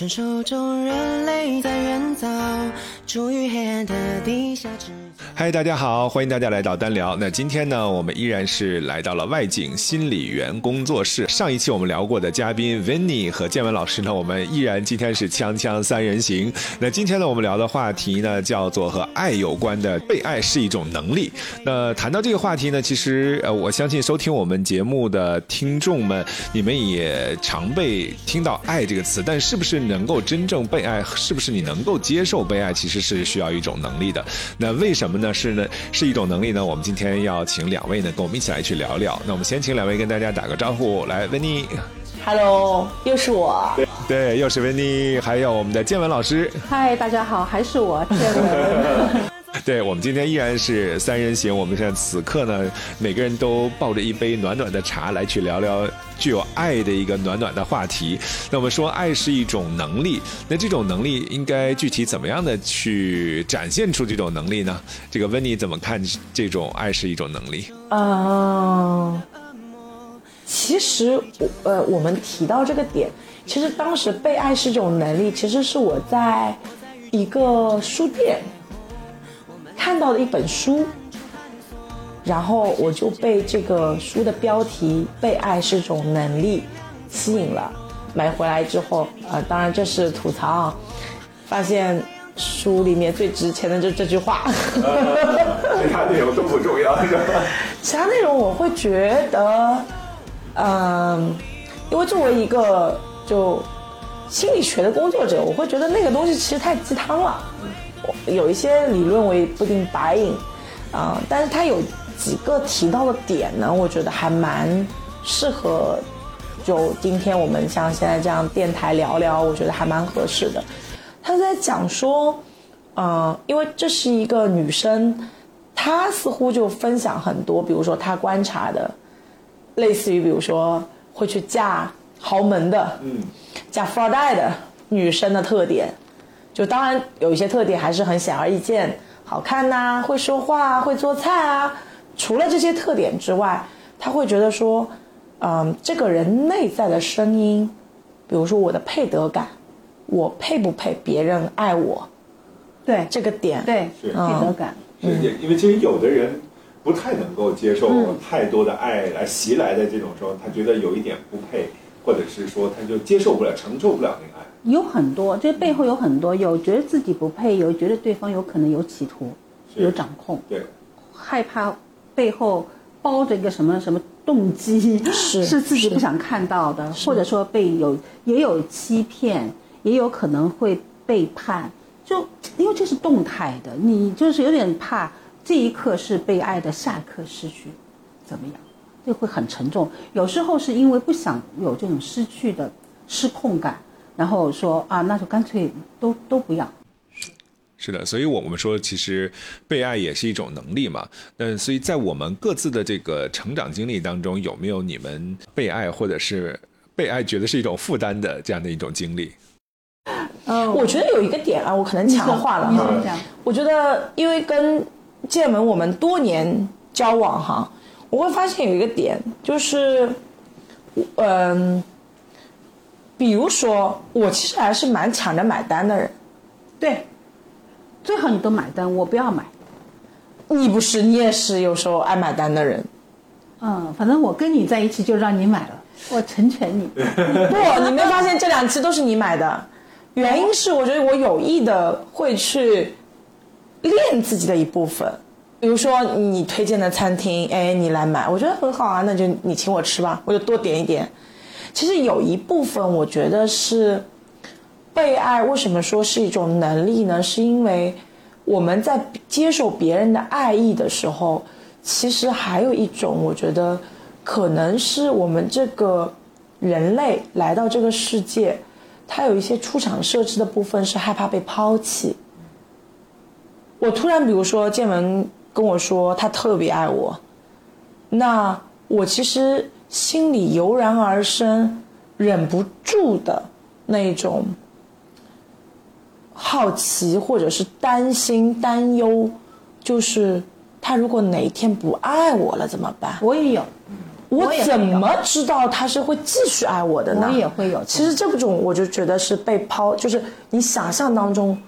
承受众人类在远早，处于黑暗的地下之。嗨，大家好，欢迎大家来到单聊。那今天呢，我们依然是来到了外景心理员工作室。上一期我们聊过的嘉宾 Vinny 和建文老师呢，我们依然今天是锵锵三人行。那今天呢，我们聊的话题呢，叫做和爱有关的，被爱是一种能力。那谈到这个话题呢，其实呃，我相信收听我们节目的听众们，你们也常被听到“爱”这个词，但是不是能够真正被爱，是不是你能够接受被爱，其实是需要一种能力的。那为什么呢？是呢，是一种能力呢。我们今天要请两位呢，跟我们一起来去聊聊。那我们先请两位跟大家打个招呼，来，温妮。Hello，又是我。对，又是温妮，还有我们的建文老师。嗨，大家好，还是我建文。对我们今天依然是三人行，我们现在此刻呢，每个人都抱着一杯暖暖的茶来去聊聊具有爱的一个暖暖的话题。那我们说爱是一种能力，那这种能力应该具体怎么样的去展现出这种能力呢？这个温妮怎么看这种爱是一种能力？嗯，其实我呃，我们提到这个点，其实当时被爱是一种能力，其实是我在一个书店看到的一本书，然后我就被这个书的标题“被爱是一种能力”吸引了。买回来之后，呃，当然这是吐槽啊，发现书里面最值钱的就是这句话。其他内容都不重要，是吧？其他内容我会觉得，嗯，因为作为一个就心理学的工作者，我会觉得那个东西其实太鸡汤了。我有一些理论我也不一定白引，啊、但是他有几个提到的点呢，我觉得还蛮适合。就今天我们像现在这样电台聊聊，我觉得还蛮合适的。他在讲说，嗯、因为这是一个女生，她似乎就分享很多，比如说她观察的，类似于比如说会去嫁豪门的，嗯，嫁富二代的女生的特点，就当然有一些特点还是很显而易见，好看呐、会说话啊，会做菜啊。除了这些特点之外，他会觉得说，嗯，这个人内在的声音，比如说我的配得感，我配不配别人爱我，对这个点，对，是配得感。是也因为其实有的人不太能够接受太多的爱来袭来的这种时候，他觉得有一点不配，或者是说他就接受不了、承受不了那个爱。有很多，这背后有很多，有觉得自己不配，有觉得对方有可能有企图，有掌控，对，害怕背后包着一个什么什么动机，是 自己不想看到的，或者说被有也有欺骗，也有可能会背叛，就因为这是动态的，你就是有点怕这一刻是被爱的，下一刻失去，怎么样？这会很沉重。有时候是因为不想有这种失去的失控感，然后说啊，那就干脆都都不要。是的，所以我们说，其实被爱也是一种能力嘛。嗯，所以在我们各自的这个成长经历当中，有没有你们被爱或者是被爱觉得是一种负担的这样的一种经历？嗯，我觉得有一个点啊，我可能强化了哈。我觉得，因为跟建文我们多年交往哈，我会发现有一个点，就是，嗯，比如说，我其实还是蛮抢着买单的人。对，最好你都买单，我不要买。你不是，你也是有时候爱买单的人。嗯，反正我跟你在一起就让你买了，我成全你。不，你没发现这两期都是你买的？原因是我觉得我有意的会去练自己的一部分，比如说你推荐的餐厅，哎，你来买，我觉得很好啊，那就你请我吃吧，我就多点一点。其实有一部分我觉得是被爱，为什么说是一种能力呢？是因为我们在接受别人的爱意的时候，其实还有一种，我觉得可能是我们这个人类来到这个世界，它有一些出厂设置的部分是害怕被抛弃。我突然，比如说建文跟我说他特别爱我，那我其实心里油然而生，忍不住的那种好奇或者是担心、担忧，就是他如果哪一天不爱我了怎么办？我也有，我怎么知道他是会继续爱我的呢？我也会有其实这种我就觉得是被抛，就是你想象当中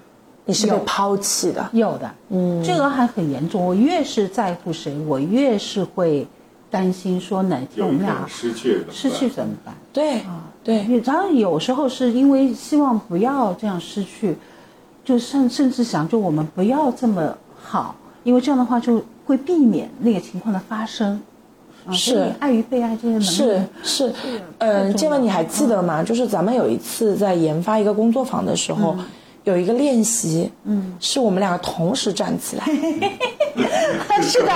你是被抛弃的。有的，嗯，这个还很严重。我越是在乎谁，我越是会担心说哪天我们俩失去失去怎么办？对啊，对，然后有时候是因为希望不要这样失去，就甚甚至想就我们不要这么好，因为这样的话就会避免那个情况的发生。啊是爱与被爱这些能力是是，嗯，建文你还记得吗？就是咱们有一次在研发一个工作坊的时候，有一个练习，嗯，是我们两个同时站起来，是的，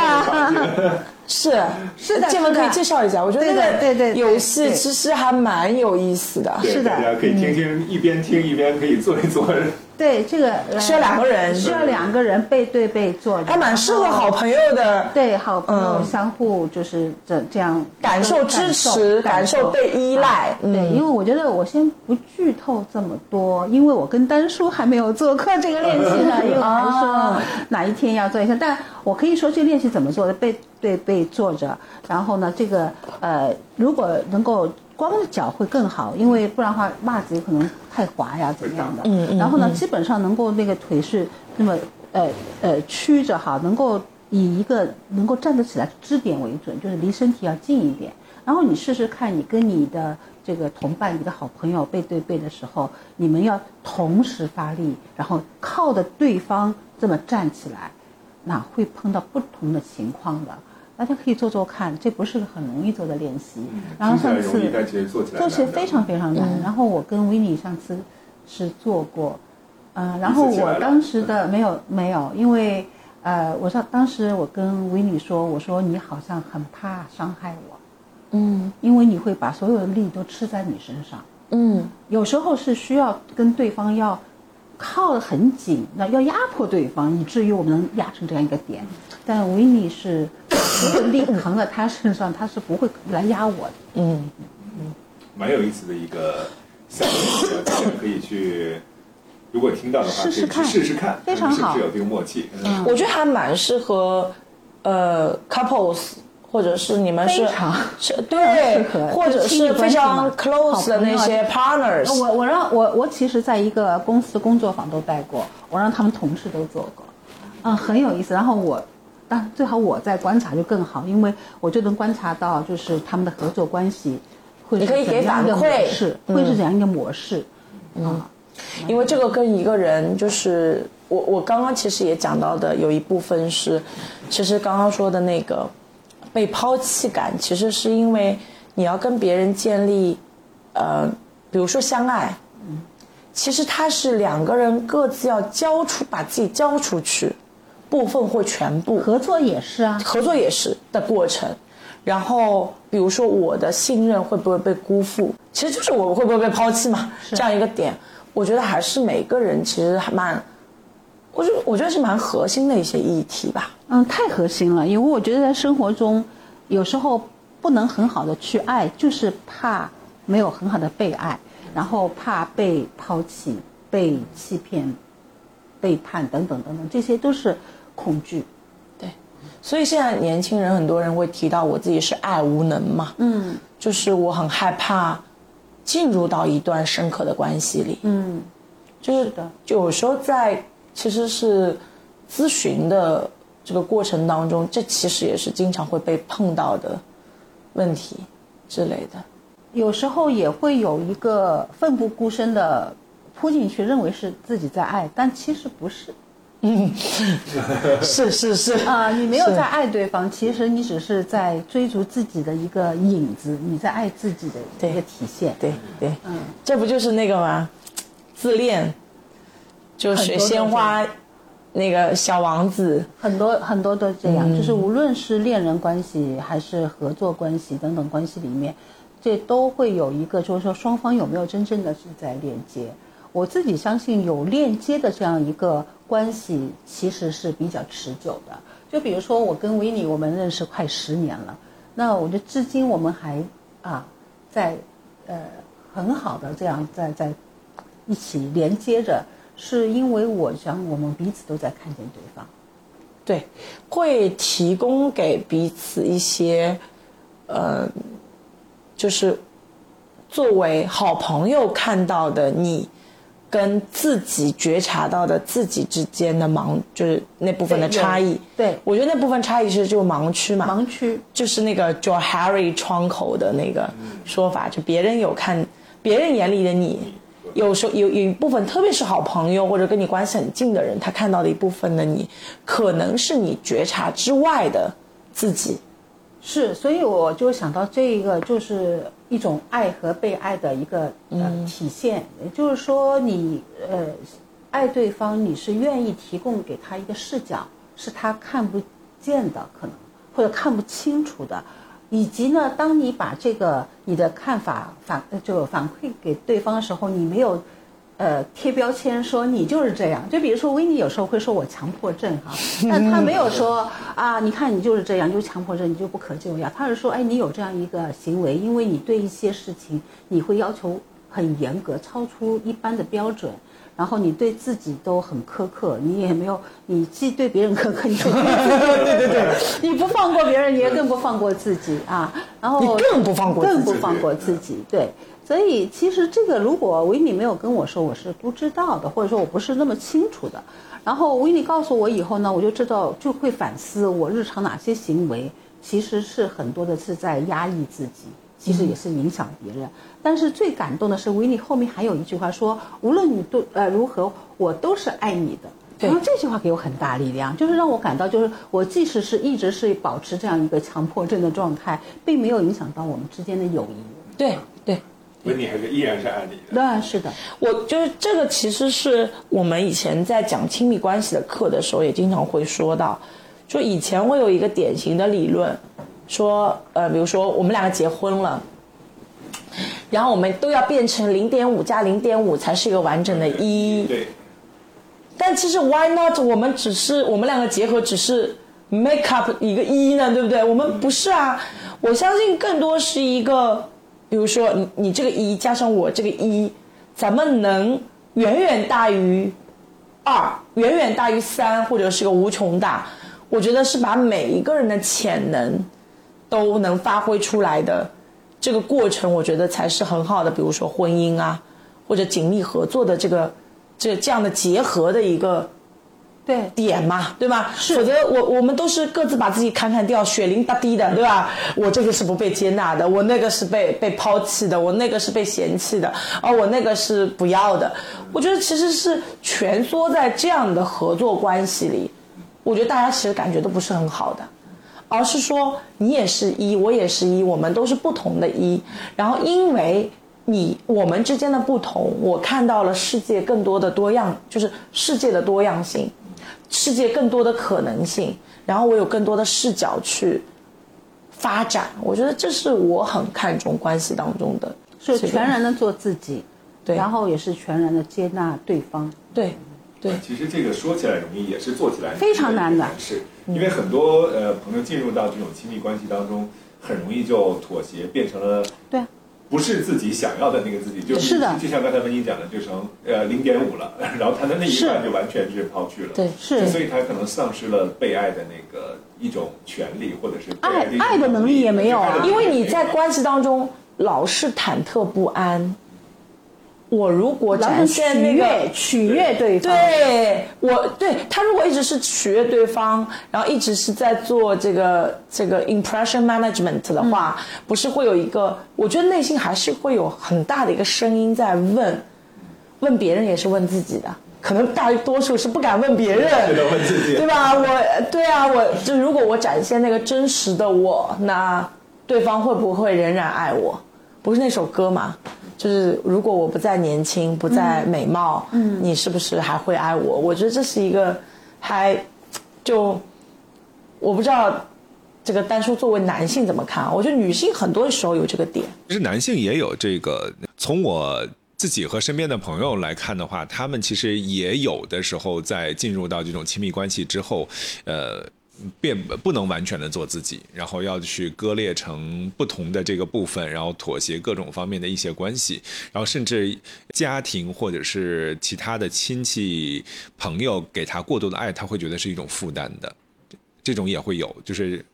是是的建文可以介绍一下，我觉得那个对对对游戏其实还蛮有意思的，是的。大家可以听听，一边听一边可以做一做。对这个呃需要两个人需要两个人背对背坐着，还蛮适合好朋友的。对好朋友嗯相互就是这这样感受支持感受被依赖对，因为我觉得我先不剧透这么多，因为我跟丹叔还没有做过这个练习呢，因为我还说啊哪一天要做一下，但我可以说这个练习怎么做的，背对背坐着，然后呢，这个呃，如果能够。光着脚会更好，因为不然的话袜子有可能太滑呀，怎么样的。嗯嗯然后呢，基本上能够那个腿是那么呃呃曲着哈，能够以一个能够站得起来的支点为准，就是离身体要近一点。然后你试试看，你跟你的这个同伴、你的好朋友背对背的时候，你们要同时发力，然后靠着对方这么站起来，那会碰到不同的情况的。大家可以做做看，这不是个很容易做的练习。然后上次做起来非常非常难。然后我跟维尼上次是做过，呃，然后我当时的没有没有，因为呃，我上当时我跟维尼说，我说你好像很怕伤害我，嗯。因为你会把所有的力都吃在你身上。嗯。有时候是需要跟对方要靠得很紧，那要压迫对方，以至于我们能压成这样一个点。但维尼是如果力扛在他身上，他是不会来压我的。嗯嗯，蛮有意思的一个项目，大家可以去，如果听到的话，试试看可以试试看，非常好看是不是有这个默契。嗯我觉得还蛮适合呃 couples。或者是你们是是对，或者是非常 close 的那些 partners，我我让我我其实在一个公司工作坊都带过，我让他们同事都做过，嗯，很有意思。然后我，当然最好我在观察就更好，因为我就能观察到就是他们的合作关系会是你可以给怎样一个反馈模式，会是怎样一个模式，嗯，因为这个跟一个人就是我我刚刚其实也讲到的有一部分是，其实刚刚说的那个被抛弃感，其实是因为你要跟别人建立，呃，比如说相爱，其实它是两个人各自要交出把自己交出去，部分或全部，合作也是啊，合作也是的过程。然后，比如说我的信任会不会被辜负，其实就是我会不会被抛弃嘛，这样一个点，我觉得还是每个人其实还蛮，我觉得我觉得是蛮核心的一些议题吧。嗯，太核心了，因为我觉得在生活中，有时候不能很好的去爱，就是怕没有很好的被爱，然后怕被抛弃、被欺骗、背叛等等等等，这些都是恐惧。对，所以现在年轻人很多人会提到我自己是爱无能嘛，嗯。就是我很害怕进入到一段深刻的关系里，嗯，就是是的。就有时候在其实是咨询的这个过程当中，这其实也是经常会被碰到的问题之类的。有时候也会有一个奋不顾身的扑进去，认为是自己在爱，但其实不是。嗯 是是是啊、你没有在爱对方，其实你只是在追逐自己的一个影子，你在爱自己的对一个体现。对对，嗯，这不就是那个吗？自恋，就水仙花，那个小王子，很多很多都这样，就是无论是恋人关系还是合作关系等等关系里面，这都会有一个，就是说双方有没有真正的是在链接。我自己相信有链接的这样一个关系，其实是比较持久的。就比如说我跟维尼，我们认识快十年了，那我觉得至今我们还啊在呃很好的这样在在一起连接着，是因为我想我们彼此都在看见对方。对，会提供给彼此一些呃，就是作为好朋友看到的你。跟自己觉察到的自己之间的盲，就是那部分的差异。对，我觉得那部分差异其实就是盲区嘛。盲区就是那个 Joe Harry 窗口的那个说法，就别人有看，别人眼里的你，有时候有有一部分，特别是好朋友或者跟你关系很近的人，他看到的一部分的你，可能是你觉察之外的自己。是，所以我就想到这一个，就是一种爱和被爱的一个呃体现。也就是说，你呃爱对方，你是愿意提供给他一个视角，是他看不见的可能，或者看不清楚的。以及呢，当你把这个你的看法反就反馈给对方的时候，你没有。呃，贴标签说你就是这样，就比如说维尼有时候会说我强迫症哈，但他没有说啊，你看你就是这样，就是强迫症，你就不可救药。他是说，哎，你有这样一个行为，因为你对一些事情你会要求很严格，超出一般的标准，然后你对自己都很苛刻，你也没有，你既对别人苛刻，你 对对对对，你不放过别人，你也更不放过自己啊，然后你更不放过更不放过自己，对。所以，其实这个如果维尼没有跟我说，我是不知道的，或者说我不是那么清楚的。然后维尼告诉我以后呢，我就知道就会反思我日常哪些行为其实是很多的是在压抑自己，其实也是影响别人。但是最感动的是维尼后面还有一句话说：“无论你都呃如何，我都是爱你的。”然后这句话给我很大力量，就是让我感到，就是我即使是一直是保持这样一个强迫症的状态，并没有影响到我们之间的友谊。对对。所以你还是依然是爱你的，对，是的。我就是这个，其实是我们以前在讲亲密关系的课的时候，也经常会说到，就以前会有一个典型的理论，说，呃，比如说我们两个结婚了，然后我们都要变成零点五加零点五才是一个完整的一。对。但其实 why not？我们只是我们两个结合，只是 make up 一个一呢，对不对？我们不是啊，我相信更多是一个。比如说，你你这个一加上我这个一，咱们能远远大于二，远远大于三，或者是个无穷大。我觉得是把每一个人的潜能都能发挥出来的这个过程，我觉得才是很好的。比如说婚姻啊，或者紧密合作的这个这这样的结合的一个。对点嘛，对吧？是，否则我我们都是各自把自己砍砍掉，血淋哒滴的，对吧？我这个是不被接纳的，我那个是被被抛弃的，我那个是被嫌弃的，而，我那个是不要的。我觉得其实是蜷缩在这样的合作关系里，我觉得大家其实感觉都不是很好的，而是说你也是一，我也是一，我们都是不同的一，然后因为你我们之间的不同，我看到了世界更多的多样，就是世界的多样性。世界更多的可能性，然后我有更多的视角去发展，我觉得这是我很看重关系当中的，是全然的做自己，对，然后也是全然的接纳对方，对，对。其实这个说起来容易，也是做起来非常难的，是因为很多呃朋友进入到这种亲密关系当中，很容易就妥协，变成了对。不是自己想要的那个自己，就是的。就像刚才文静讲的，就成呃零点五了，然后他的那一半就完全是抛去了，对，是，所以他可能丧失了被爱的那个一种权利，或者是爱爱的能力也没有啊，因为你在关系当中老是忐忑不安。我如果展现那个取悦对方，对我对他如果一直是取悦对方，然后一直是在做这个这个 impression management 的话，不是会有一个？我觉得内心还是会有很大的一个声音在问，问别人也是问自己的，可能大多数是不敢问别人，问自己，对吧？我对啊，我就如果我展现那个真实的我，那对方会不会仍然爱我？不是那首歌吗？就是如果我不再年轻，不再美貌，嗯，你是不是还会爱我？我觉得这是一个，还，就，我不知道，这个单说作为男性怎么看？我觉得女性很多时候有这个点。其实男性也有这个，从我自己和身边的朋友来看的话，他们其实也有的时候在进入到这种亲密关系之后，呃。变不能完全的做自己，然后要去割裂成不同的这个部分，然后妥协各种方面的一些关系，然后甚至家庭或者是其他的亲戚朋友给他过多的爱，他会觉得是一种负担的，这种也会有，就是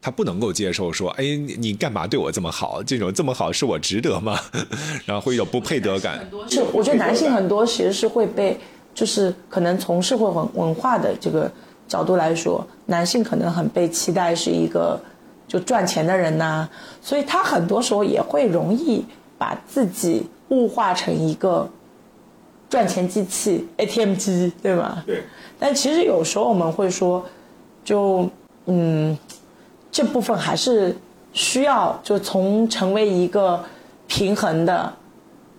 他不能够接受说，哎，你你干嘛对我这么好？这种这么好是我值得吗？然后会有不配得感。是，我觉得男性很多其实是会被，就是可能从社会文文化的这个角度来说，男性可能很被期待是一个就赚钱的人呐、所以他很多时候也会容易把自己物化成一个赚钱机器 ATM 机，对吗？对。但其实有时候我们会说，就嗯，这部分还是需要就从成为一个平衡的、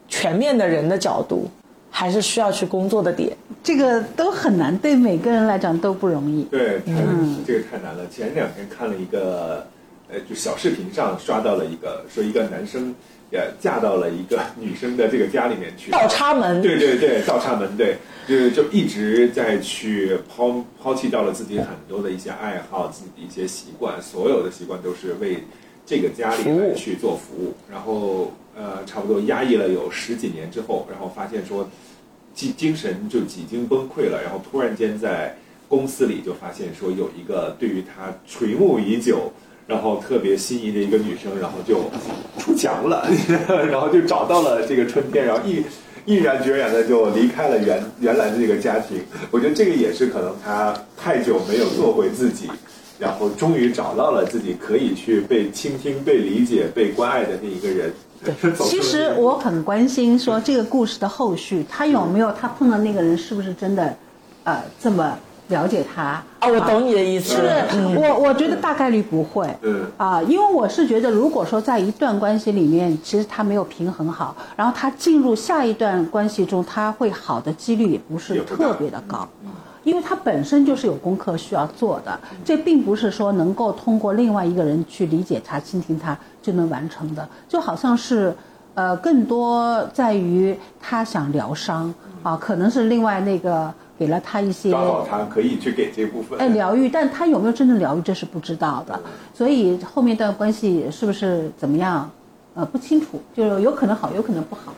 全面的人的角度，还是需要去工作的点。这个都很难，对每个人来讲都不容易。对，嗯，这个太难了。前两天看了一个，呃，就小视频上刷到了一个，说一个男生，呃，嫁到了一个 女生的这个家里面去，倒插门，对对对，倒插门，对，就就一直在去抛抛弃掉了自己很多的一些爱好，自己的一些习惯，所有的习惯都是为这个家里人去做服务，然后呃，差不多压抑了有十几年之后，然后发现说。精精神就几经崩溃了，然后突然间在公司里就发现说有一个对于他垂暮已久，然后特别心仪的一个女生，然后就出墙了，然后就找到了这个春天，然后毅毅然决然的就离开了原原来的这个家庭。我觉得这个也是可能他太久没有做回自己，然后终于找到了自己可以去被倾听、被理解、被关爱的那一个人。其实我很关心，说这个故事的后续，他有没有他碰到那个人是不是真的，呃，这么了解他？啊，我懂你的意思。是我我觉得大概率不会。嗯。啊，因为我是觉得，如果说在一段关系里面，其实他没有平衡好，然后他进入下一段关系中，他会好的几率也不是特别的高。因为他本身就是有功课需要做的，这并不是说能够通过另外一个人去理解他、倾听他就能完成的，就好像是，呃，更多在于他想疗伤啊，可能是另外那个给了他一些，刚好他可以去给这部分，哎，疗愈，但他有没有真正疗愈，这是不知道的，所以后面的关系是不是怎么样，呃，不清楚，就有可能好，有可能不好，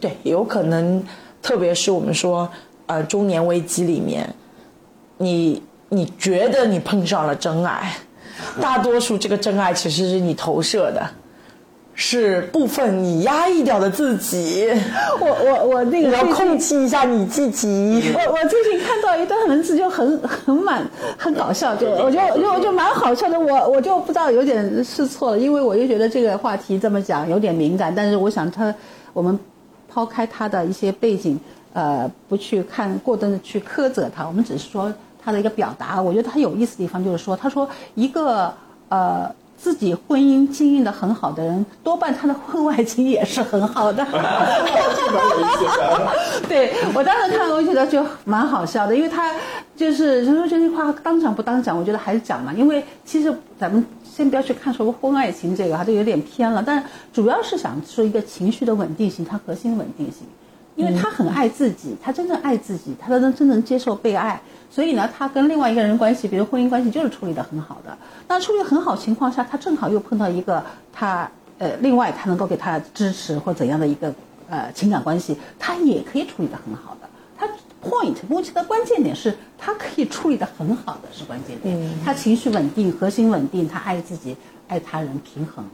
对，有可能，特别是我们说。呃，中年危机里面，你你觉得你碰上了真爱，大多数这个真爱其实是你投射的，是部分你压抑掉的自己。我我我那个要控制一下你自己。我我最近看到一段文字就很很满很搞笑，就我就我就就蛮好笑的。我我就不知道有点是错了，因为我就觉得这个话题这么讲有点敏感，但是我想他我们抛开他的一些背景。呃，不去看过多的去苛责他，我们只是说他的一个表达。我觉得他有意思的地方就是说，他说一个呃自己婚姻经营的很好的人，多半他的婚外情也是很好的。对我当时看，我觉得就蛮好笑的，因为他就是就说这句话当讲不当讲，我觉得还是讲嘛。因为其实咱们先不要去看说婚外情这个，它就有点偏了。但主要是想说一个情绪的稳定性，它核心稳定性。因为他很爱自己，他真正爱自己，他能真正接受被爱，所以呢，他跟另外一个人关系，比如婚姻关系，就是处理的很好的。那处理很好情况下，他正好又碰到一个他呃，另外他能够给他支持或怎样的一个呃情感关系，他也可以处理的很好的。他 point 目前的关键点是他可以处理的很好的是关键点，他情绪稳定，核心稳定，他爱自己，爱他人，平衡。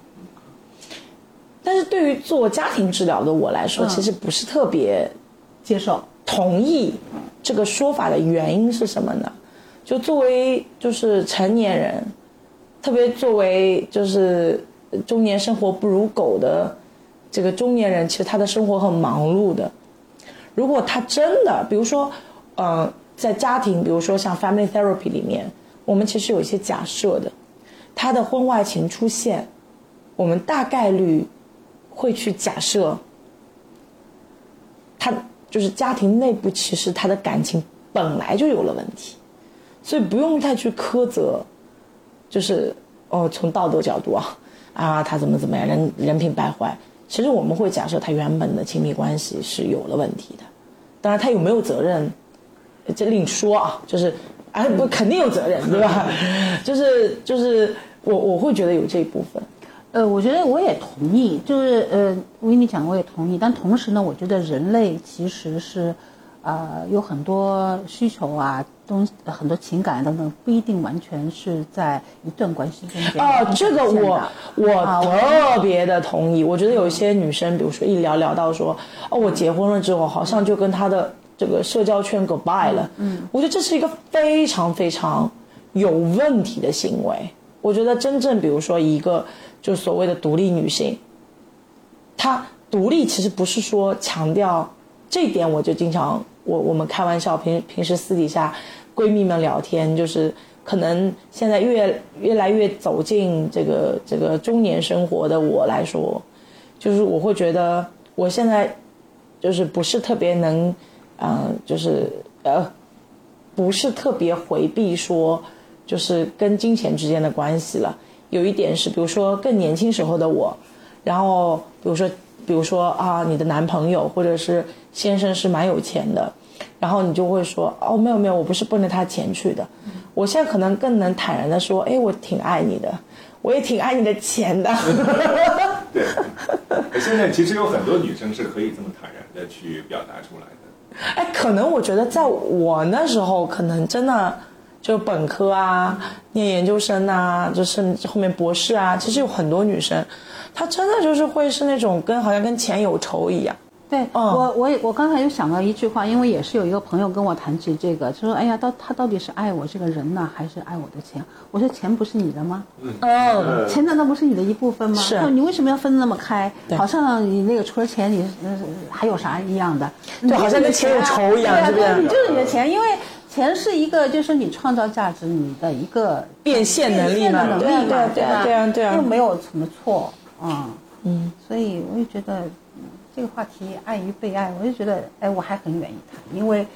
但是对于做家庭治疗的我来说，其实不是特别接受、同意这个说法的原因是什么呢？就作为就是成年人，特别作为就是中年生活不如狗的这个中年人，其实他的生活很忙碌的。如果他真的，比如说，呃，在家庭，比如说像 family therapy 里面，我们其实有一些假设的，他的婚外情出现，我们大概率。会去假设，他就是家庭内部，其实他的感情本来就有了问题，所以不用太去苛责，就是哦，从道德角度啊，啊，他怎么怎么样，人人品败坏，其实我们会假设他原本的亲密关系是有了问题的，当然他有没有责任，这另说啊，就是啊不肯定有责任，对吧？就是就是我我会觉得有这一部分。呃，我觉得我也同意，就是呃，我跟你讲我也同意，但同时呢，我觉得人类其实是，呃有很多需求啊，东很多情感等等，不一定完全是在一段关系中间哦，这个我我啊特别的同意。我觉得有一些女生，比如说一聊聊到说，哦，我结婚了之后，好像就跟她的这个社交圈 goodbye 了。嗯，我觉得这是一个非常非常有问题的行为。我觉得真正比如说一个就所谓的独立女性，她独立其实不是说强调这点，我就经常我我们开玩笑，平平时私底下闺蜜们聊天，就是可能现在越越来越走进这个这个中年生活的我来说，就是我会觉得我现在就是不是特别能，呃，就是呃，不是特别回避说就是跟金钱之间的关系了。有一点是，比如说更年轻时候的我，然后比如说比如说啊，你的男朋友或者是先生是蛮有钱的，然后你就会说哦，没有没有，我不是奔着他钱去的。我现在可能更能坦然的说，哎，我挺爱你的，我也挺爱你的钱的。对，现在其实有很多女生是可以这么坦然的去表达出来的。哎，可能我觉得在我那时候，可能真的就本科啊，念研究生啊，就是后面博士啊，其实有很多女生，她真的就是会是那种跟好像跟钱有仇一样。对、嗯我，我也我刚才又想到一句话，因为也是有一个朋友跟我谈起这个，就说：“哎呀，到他到底是爱我这个人呢，还是爱我的钱？”我说：“钱不是你的吗？嗯，钱难道不是你的一部分吗？是你为什么要分得那么开？对好像你那个除了钱，你呃还有啥一样的？对好像跟钱有仇一样对啊是不是对你就是你的钱，因为钱是一个就是你创造价值你的一个变现能力嘛。变现的能力嘛，对啊对啊对对啊对啊又没有什么错啊，嗯，所以我就觉得。嗯这个话题爱与被爱，我就觉得，哎，我还很愿意谈，因为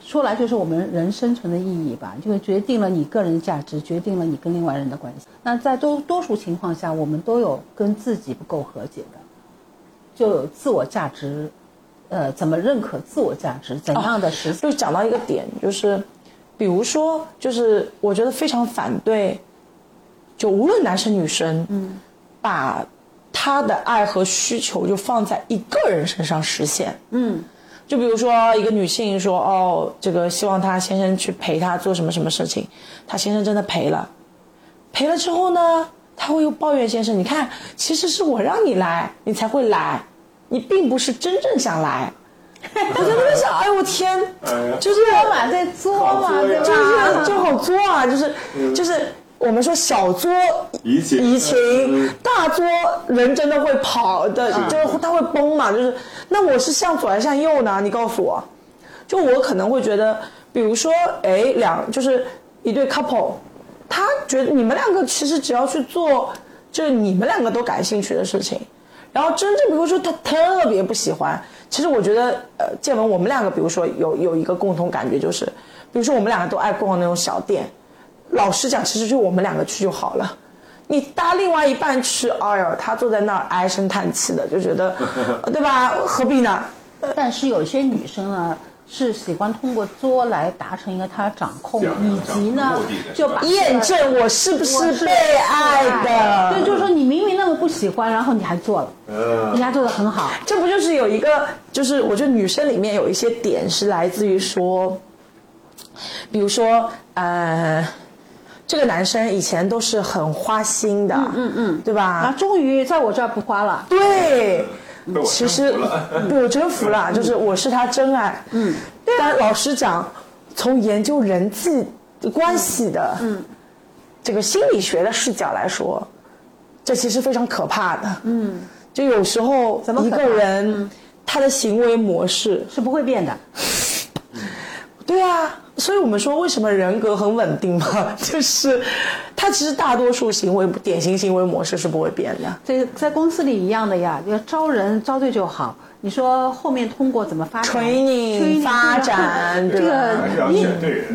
说来就是我们人生存的意义吧，就是决定了你个人的价值，决定了你跟另外人的关系。那在多多数情况下，我们都有跟自己不够和解的，就有自我价值，呃，怎么认可自我价值，怎样的实现？就讲到一个点，就是比如说，就是我觉得非常反对，就无论男生女生，嗯，把他的爱和需求就放在一个人身上实现，嗯，就比如说一个女性说，哦，这个希望她先生去陪她做什么什么事情，她先生真的陪了，陪了之后呢，她会又抱怨先生，你看，其实是我让你来，你才会来，你并不是真正想来。我在那边想，哎呦我天，就是嘛，在作嘛，对吧？就是就好作啊，就是就是我们说小作怡情怡情，大作人真的会跑的，就是他会崩嘛。就是那我是向左还是向右呢？你告诉我。就我可能会觉得，比如说，哎，两就是一对 couple，他觉得你们两个其实只要去做，就是你们两个都感兴趣的事情，然后真正比如说他特别不喜欢，其实我觉得，呃，建文我们两个，比如说有有一个共同感觉就是，比如说我们两个都爱逛那种小店，老实讲，其实就我们两个去就好了。你搭另外一半去，哎呦，他坐在那儿唉声叹气的，就觉得，对吧？何必呢？但是有些女生呢，是喜欢通过作来达成一个她掌控，以及呢就把验证我是不是被爱的？对，就是说你明明那么不喜欢，然后你还做了，嗯。你还做的很好，这不就是有一个，就是我觉得女生里面有一些点是来自于说，比如说，呃，这个男生以前都是很花心的，嗯嗯，对吧？啊，吧？终于在我这儿不花了，对，其实我真服了，就是我是他真爱。嗯，但老实讲，从研究人际关系的，嗯，这个心理学的视角来说，这其实非常可怕的。嗯，就有时候一个人？他的行为模式，是不会变的。对啊，所以我们说为什么人格很稳定嘛，就是他其实大多数行为典型行为模式是不会变的。这在公司里一样的呀，要招人招对就好。你说后面通过怎么发展 Training，Training，发展这个你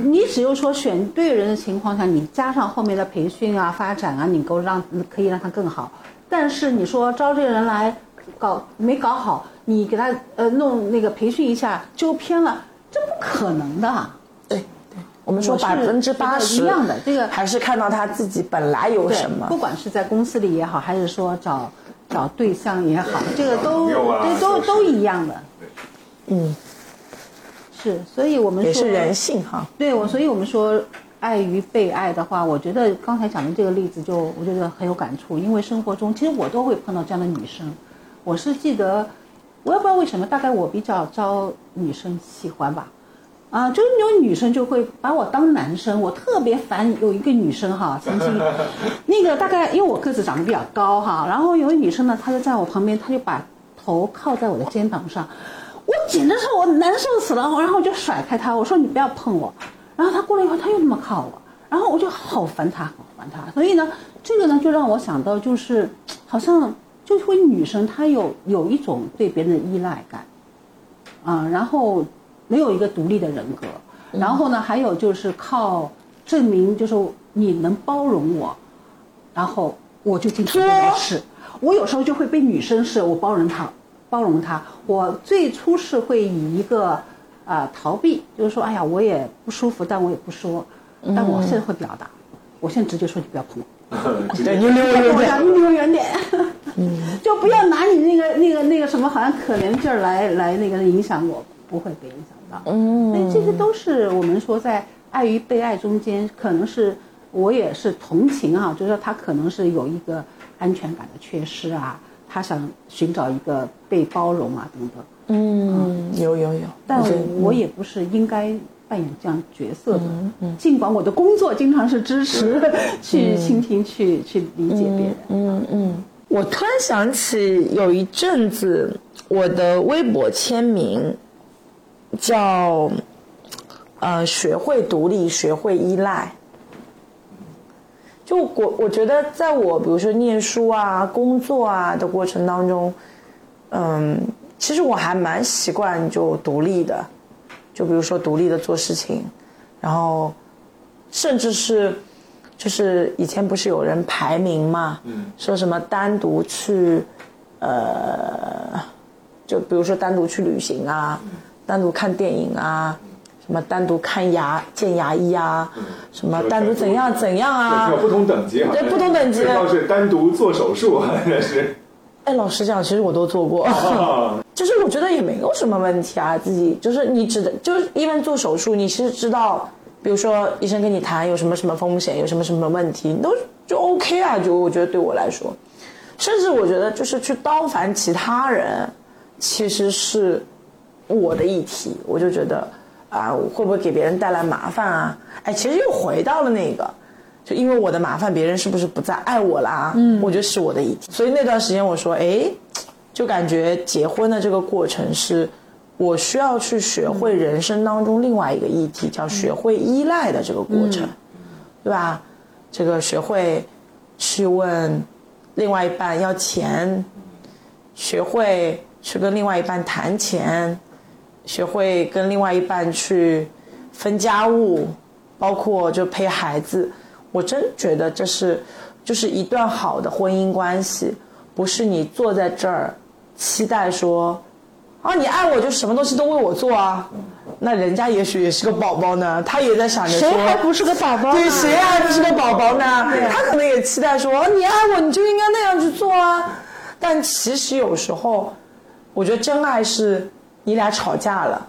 你只有说选对人的情况下，你加上后面的培训啊、发展啊，你够让可以让他更好。但是你说招这个人来搞没搞好，你给他呃弄那个培训一下纠偏了，这不可能的。对对，我们说百分之八十一样的这个还是看到他自己本来有什么不。管是在公司里也好，还是说找找对象也好，这个都朋友啊对都都都一样的。嗯是，所以我们说也是人性哈。对我，所以我们说爱与被爱的话，我觉得刚才讲的这个例子就我觉得很有感触，因为生活中其实我都会碰到这样的女生。我是记得，我也不知道为什么，大概我比较招女生喜欢吧。啊，就是有女生就会把我当男生，我特别烦有一个女生哈，曾经。那个大概因为我个子长得比较高哈，然后有个女生呢，她就在我旁边，她就把头靠在我的肩膀上，我简直是我难受死了，然后我就甩开她，我说你不要碰我，然后她过了一会儿，她又那么靠我，然后我就好烦她，好烦她，所以呢，这个呢就让我想到就是好像就会女生她有有一种对别人的依赖感，啊，然后。没有一个独立的人格，然后呢，还有就是靠证明，就是你能包容我，然后我就经常没事。我有时候就会被女生是我包容她，包容她。我最初是会以一个啊逃避，就是说，哎呀，我也不舒服，但我也不说。但我现在会表达，我现在直接说，你不要碰我，对你离我远点，你离我远点，就不要拿你那个那个那个什么好像可怜劲儿来来那个影响我，不会被影响到。嗯，那这些都是我们说在爱与被爱中间，可能是我也是同情啊，就是说他可能是有一个安全感的缺失啊，他想寻找一个被包容啊等等。嗯，有有有，但我也不是应该扮演这样角色的。嗯尽管我的工作经常是支持 去倾听、去去理解别人。嗯嗯。我突然想起有一阵子我的微博签名。叫，呃，学会独立，学会依赖。就我，我觉得，在我比如说念书啊、工作啊的过程当中，嗯，其实我还蛮习惯就独立的，就比如说独立的做事情，然后，甚至是，就是以前不是有人排名嘛，说什么单独去，呃，就比如说单独去旅行啊。单独看电影啊，什么单独看牙见牙医啊，什么单独怎样怎样啊？有不同等级，对不同等级。倒是单独做手术，好像是。哎，老实讲，其实我都做过，就是我觉得也没有什么问题啊。自己就是你只就是一般做手术，你是知道，比如说医生跟你谈有什么什么风险，有什么什么问题，你都就 OK 啊。就我觉得对我来说，甚至我觉得就是去刀烦其他人，其实是。我的议题，我就觉得，啊，会不会给别人带来麻烦啊？哎，其实又回到了那个，就因为我的麻烦，别人是不是不再爱我啦？嗯，我觉得是我的议题。所以那段时间我说，哎，就感觉结婚的这个过程是，我需要去学会人生当中另外一个议题，叫学会依赖的这个过程，对吧？这个学会去问另外一半要钱，学会去跟另外一半谈钱。学会跟另外一半去分家务，包括就陪孩子，我真觉得这是就是一段好的婚姻关系，不是你坐在这儿期待说啊你爱我就什么东西都为我做啊，那人家也许也是个宝宝呢，他也在想着说谁还不是个宝宝？对，谁还不是个宝宝呢？他可能也期待说你爱我你就应该那样去做啊，但其实有时候，我觉得真爱是。你俩吵架了，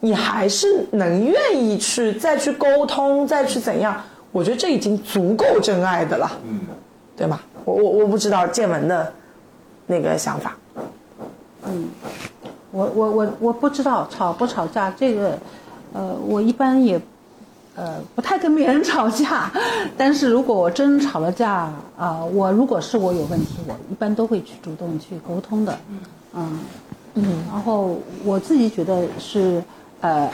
你还是能愿意去再去沟通，再去怎样？我觉得这已经足够真爱的了，对吧？我我我不知道建文的那个想法。嗯，我我我我不知道吵不吵架这个，呃，我一般也呃不太跟别人吵架，但是如果我真吵了架啊，我如果是我有问题，我一般都会去主动去沟通的，嗯。嗯，然后我自己觉得是，呃，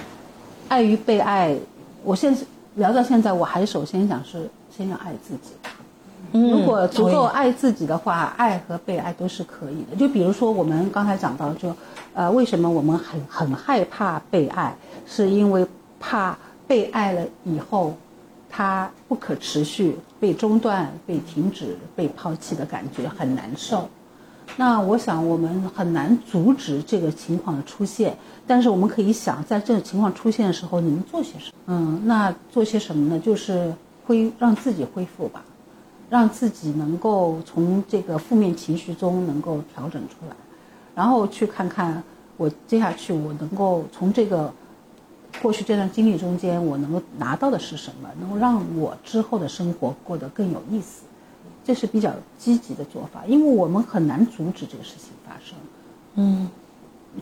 爱与被爱，我现在聊到现在，我还首先想是先要爱自己。嗯，如果足够爱自己的话，爱和被爱都是可以的。就比如说我们刚才讲到，就呃，为什么我们很很害怕被爱，是因为怕被爱了以后，它不可持续，被中断、被停止、被抛弃的感觉很难受。那我想我们很难阻止这个情况的出现，但是我们可以想，在这个情况出现的时候，你能做些什么？嗯，那做些什么呢？就是恢让自己恢复吧，让自己能够从这个负面情绪中能够调整出来，然后去看看我接下去我能够从这个过去这段经历中间，我能够拿到的是什么，能够让我之后的生活过得更有意思，这是比较积极的做法，因为我们很难阻止这个事情发生。嗯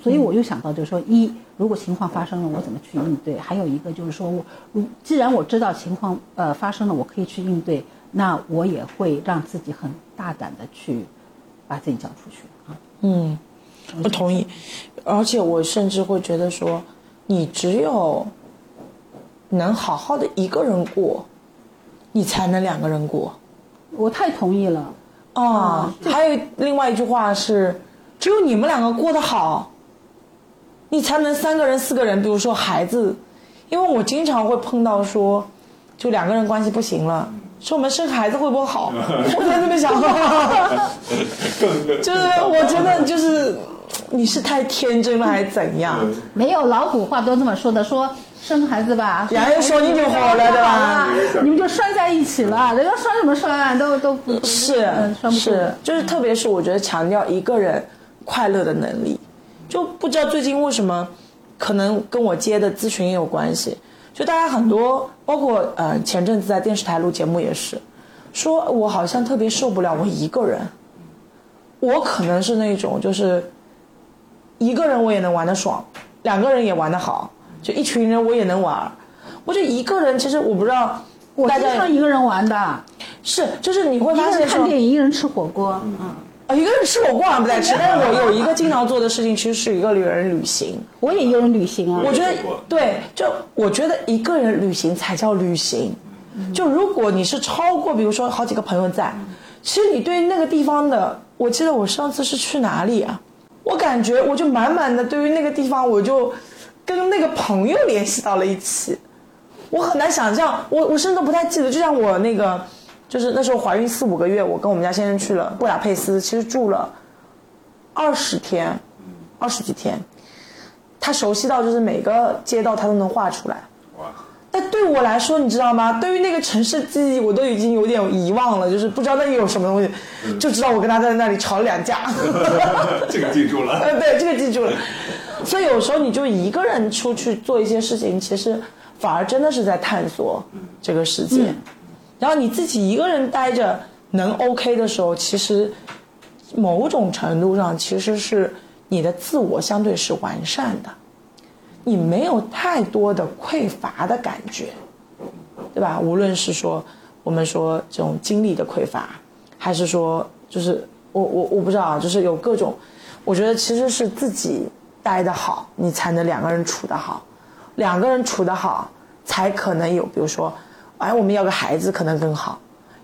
所以我又想到，就是说，一如果情况发生了，我怎么去应对？还有一个就是说我，如既然我知道情况呃发生了，我可以去应对，那我也会让自己很大胆的去把自己交出去啊。嗯，我同意，而且我甚至会觉得说，你只有能好好的一个人过，你才能两个人过。我太同意了。啊，还有另外一句话是，只有你们两个过得好，你才能三个人、四个人。比如说孩子，因为我经常会碰到说，就两个人关系不行了，说我们生孩子会不会好？我在这么想，就是我觉得就是你是太天真了还是怎样？没有老古话都这么说的，说生孩子吧，两人说你就好了对吧你们就拴在一起了，人家拴什么拴都都不是嗯拴不是，就是特别是我觉得强调一个人快乐的能力，就不知道最近为什么，可能跟我接的咨询也有关系。就大家很多，包括呃前阵子在电视台录节目也是，说我好像特别受不了我一个人，我可能是那种就是一个人我也能玩得爽，两个人也玩得好，就一群人我也能玩。我就一个人其实我不知道我经常一个人玩的，是就是你会发现看电影，一个人吃火锅，嗯，啊，一个人吃火锅还不在吃，但是我有一个经常做的事情，其实是一个人旅行。我也一个人旅行啊。我觉得对，就我觉得一个人旅行才叫旅行。就如果你是超过，比如说好几个朋友在，其实你对那个地方的，我记得我上次是去哪里啊？我感觉我就满满的对于那个地方，我就跟那个朋友联系到了一起。我很难想象，我我甚至都不太记得，就像我那个，就是那时候怀孕四五个月，我跟我们家先生去了布达佩斯，其实住了二十天，二十几天，他熟悉到就是每个街道他都能画出来。哇，但对我来说，你知道吗？对于那个城市记忆，我都已经有点遗忘了，就是不知道那里有什么东西，就知道我跟他在那里吵了两架。这个记住了。呃，对，这个记住了。所以有时候你就一个人出去做一些事情，其实反而真的是在探索这个世界。然后你自己一个人待着能 OK 的时候，其实某种程度上其实是你的自我相对是完善的，你没有太多的匮乏的感觉，对吧？无论是说我们说这种精力的匮乏，还是说就是我我我不知道啊，就是有各种，我觉得其实是自己待得好，你才能两个人处得好，两个人处得好，才可能有，比如说，哎，我们要个孩子可能更好，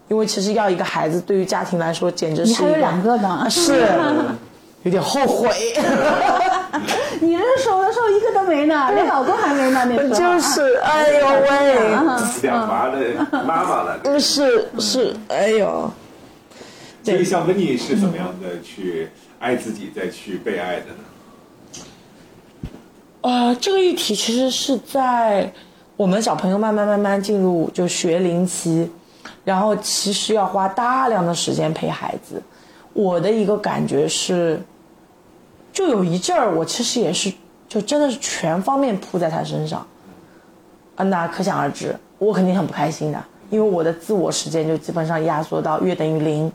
因为其实要一个孩子对于家庭来说简直是一你还有两个呢，是有点后悔。你认识我的时候一个都没呢，连老公还没呢，那时候就是，哎呦喂，两娃的妈妈了。是是，哎呦，所以像温妮是怎么样的去爱自己，再去被爱的呢？啊，这个议题其实是在我们小朋友慢慢慢慢进入就学龄期，然后其实要花大量的时间陪孩子。我的一个感觉是，就有一阵儿，我其实也是就真的是全方面扑在他身上，啊，那可想而知，我肯定很不开心的，因为我的自我时间就基本上压缩到约等于零。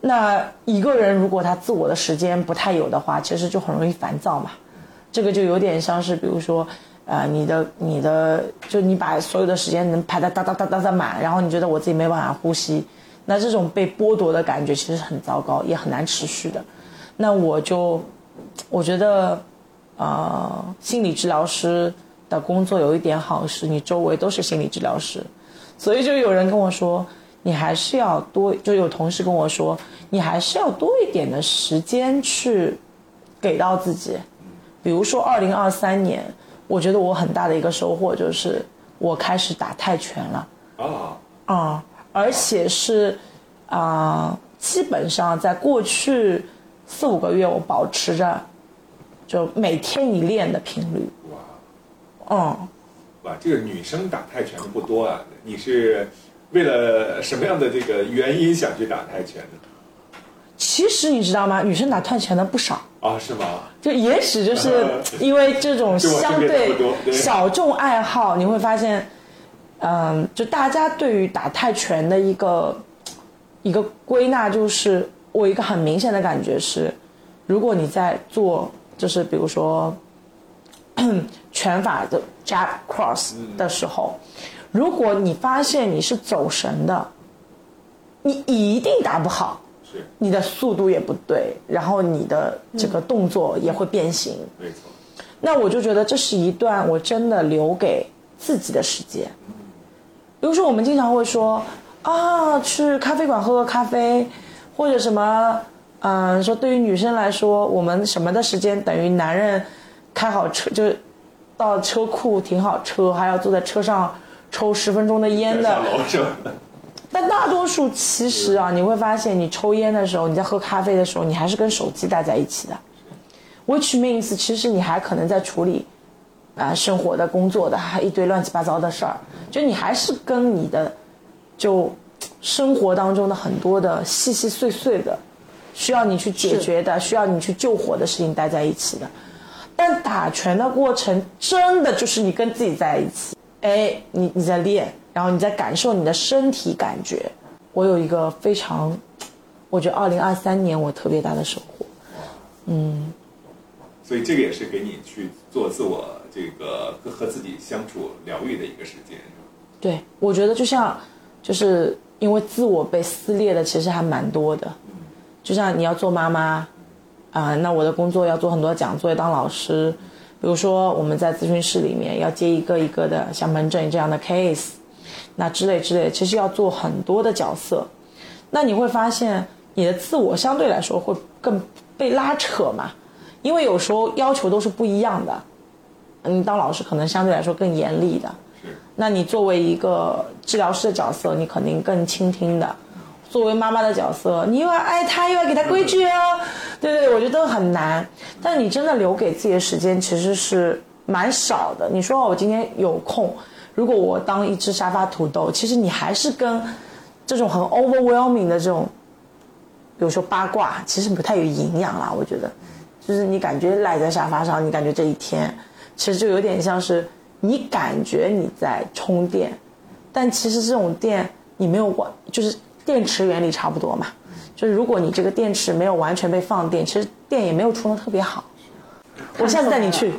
那一个人如果他自我的时间不太有的话，其实就很容易烦躁嘛。这个就有点像是，比如说，呃，你的你的，就你把所有的时间能排得哒哒哒哒哒满，然后你觉得我自己没办法呼吸，那这种被剥夺的感觉其实很糟糕，也很难持续的。那我就，我觉得，呃，心理治疗师的工作有一点好，是你周围都是心理治疗师，所以就有人跟我说，你还是要多，就有同事跟我说，你还是要多一点的时间去给到自己。比如说，二零二三年，我觉得我很大的一个收获就是我开始打泰拳了啊，啊、而且是啊、基本上在过去四五个月，我保持着就每天一练的频率。哇嗯，哇，这个女生打泰拳的不多啊。你是为了什么样的这个原因想去打泰拳的？其实你知道吗？女生打泰拳的不少。啊，是吗？就也许就是因为这种 相对小众爱好，你会发现，嗯，就大家对于打泰拳的一个一个归纳，就是我一个很明显的感觉是，如果你在做，就是比如说拳法的 jab cross 的时候，如果你发现你是走神的，你一定打不好。是，你的速度也不对，然后你的这个动作也会变形。没错。那我就觉得这是一段我真的留给自己的时间。比如说，我们经常会说啊，去咖啡馆喝个咖啡，或者什么，嗯、说对于女生来说，我们什么的时间等于男人开好车，就是到车库停好车，还要坐在车上抽十分钟的烟的。但大多数其实啊，你会发现，你抽烟的时候，你在喝咖啡的时候，你还是跟手机待在一起的。Which means，其实你还可能在处理啊、生活的、工作的，还一堆乱七八糟的事儿。就你还是跟你的就生活当中的很多的细细碎碎的，需要你去解决的、需要你去救火的事情待在一起的。但打拳的过程真的就是你跟自己在一起，哎，你你在练，然后你在感受你的身体感觉。我有一个非常，我觉得二零二三年我特别大的收获。嗯所以这个也是给你去做自我这个和和自己相处疗愈的一个时间，对，我觉得就像，就是因为自我被撕裂的其实还蛮多的，就像你要做妈妈，啊、那我的工作要做很多讲座，要当老师，比如说我们在咨询室里面要接一个一个的像门诊这样的 case，那之类之类，其实要做很多的角色，那你会发现你的自我相对来说会更被拉扯嘛，因为有时候要求都是不一样的，嗯，当老师可能相对来说更严厉的，是那你作为一个治疗师的角色，你肯定更倾听的；作为妈妈的角色，你又要爱他，又要给他规矩哦。对对，我觉得很难。但你真的留给自己的时间其实是蛮少的。你说我今天有空，如果我当一只沙发土豆，其实你还是跟这种很 overwhelming 的这种，比如说八卦，其实不太有营养啦。我觉得，就是你感觉赖在沙发上，你感觉这一天，其实就有点像是你感觉你在充电，但其实这种电你没有完，就是电池原理差不多嘛。就是如果你这个电池没有完全被放电，其实电也没有充的特别好。我下次带你去。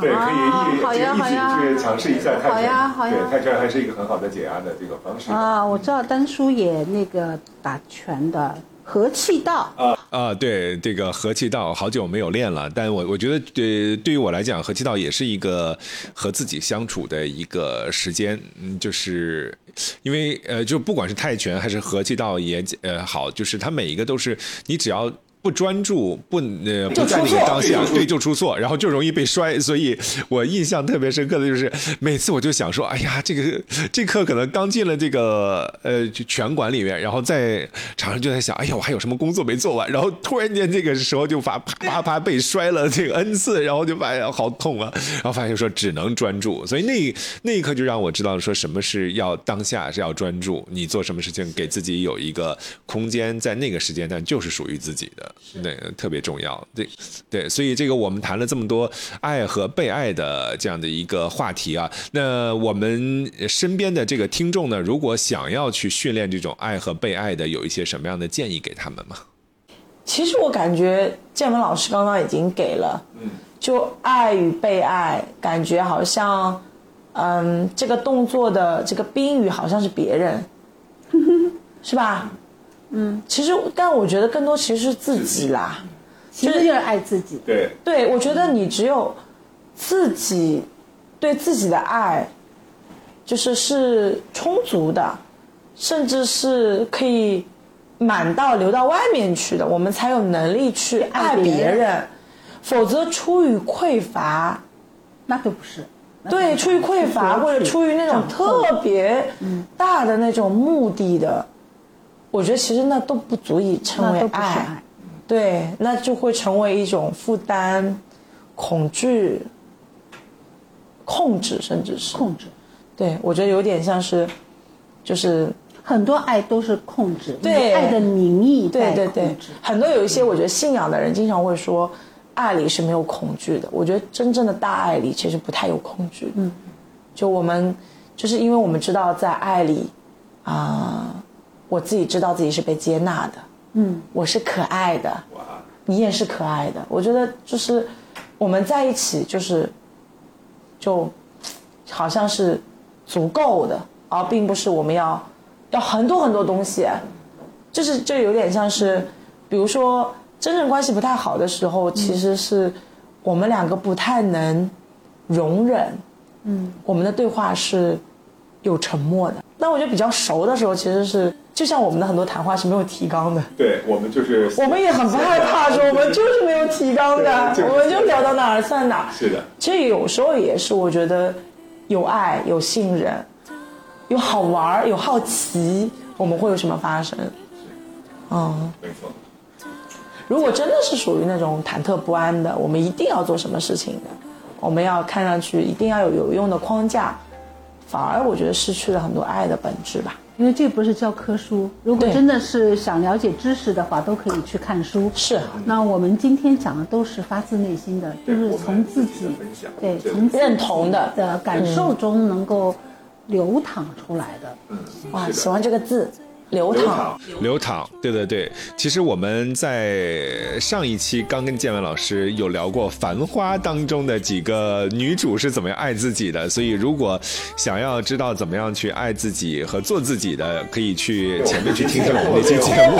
对，可以一好呀好呀一起去尝试一下泰拳。好呀好呀对，泰拳还是一个很好的解压的这个方式。啊，我知道丹叔也那个打拳的和气道，啊，对，这个和气道好久没有练了，但我我觉得对对于我来讲，和气道也是一个和自己相处的一个时间，嗯，就是因为呃，就不管是泰拳还是和气道也呃好，就是它每一个都是你只要。不专注，不呃不在那个当下，对就出错，然后就容易被摔。所以我印象特别深刻的就是，每次我就想说，哎呀，这个这课可能刚进了这个呃拳馆里面，然后在场上就在想，哎呀，我还有什么工作没做完，然后突然间这个时候就发啪啪啪被摔了这个 n 次，然后就发现好痛啊，然后发现说只能专注，所以那那一刻就让我知道说什么是要当下是要专注，你做什么事情给自己有一个空间，在那个时间段就是属于自己的。对，特别重要。对，对，所以这个我们谈了这么多爱和被爱的这样的一个话题啊，那我们身边的这个听众呢，如果想要去训练这种爱和被爱的，有一些什么样的建议给他们吗？其实我感觉建文老师刚刚已经给了，嗯，就爱与被爱，感觉好像，嗯，这个动作的这个宾语好像是别人，是吧？嗯，其实但我觉得更多其实是自己啦。其实就是爱自己。对，对，我觉得你只有自己对自己的爱，就是是充足的，甚至是可以满到流到外面去的，我们才有能力去爱别别人人。否则出于匮乏，那都不是。对，出于匮乏或者出于那种特别大的那种目的的，我觉得其实那都不足以称为爱。对，那就会成为一种负担、恐惧、控制，甚至是控制，对我觉得有点像是，就是很多爱都是控制，对爱的名义对对对，很多有一些我觉得信仰的人经常会说，爱里是没有恐惧的。我觉得真正的大爱里其实不太有恐惧。嗯，就我们就是因为我们知道在爱里，啊、我自己知道自己是被接纳的。嗯，我是可爱的。你也是可爱的。我觉得就是我们在一起，就是就好像是足够的，而并不是我们要要很多很多东西。就是就有点像是，比如说真正关系不太好的时候，其实是我们两个不太能容忍，嗯，我们的对话是有沉默的。那我觉得比较熟的时候，其实是就像我们的很多谈话是没有提纲的。对我们就是 我们也很不害怕说 我们就是没有提纲的，就是我们就聊到哪儿算哪儿。是的，其实有时候也是，我觉得有爱、有信任、有好玩儿、有好奇，我们会有什么发生？嗯，没错。如果真的是属于那种忐忑不安的，我们一定要做什么事情的，我们要看上去一定要有有用的框架，反而我觉得失去了很多爱的本质吧。因为这不是教科书，如果真的是想了解知识的话，都可以去看书。是那我们今天讲的都是发自内心的，就是从自己对从自己认同的的感受中能够流淌出来的。嗯哇，喜欢这个字，流淌。流淌，对对对。其实我们在上一期刚跟建文老师有聊过《繁花》当中的几个女主是怎么样爱自己的，所以如果想要知道怎么样去爱自己和做自己的，可以去前面去听听我们那期节目，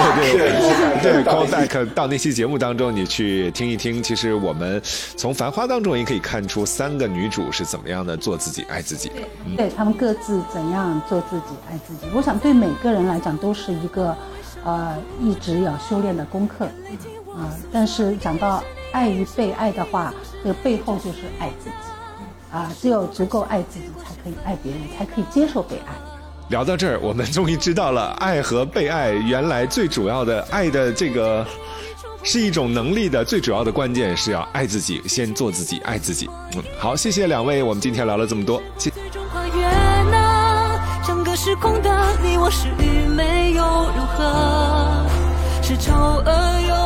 对对，call back 到那期节目当中，你去听一听。其实我们从《繁花》当中也可以看出三个女主是怎么样的做自己、爱自己的。对他们各自怎样做自己、爱自己。我想对每个人来讲都是一个，呃，一直要修炼的功课，啊、但是讲到爱与被爱的话，这个背后就是爱自己，啊、只有足够爱自己，才可以爱别人，才可以接受被爱。聊到这儿，我们终于知道了爱和被爱原来最主要的爱的这个是一种能力的最主要的关键是要爱自己，先做自己，爱自己。嗯，好，谢谢两位，我们今天聊了这么多，谢。个时空的你我是愚昧又如何，是丑恶又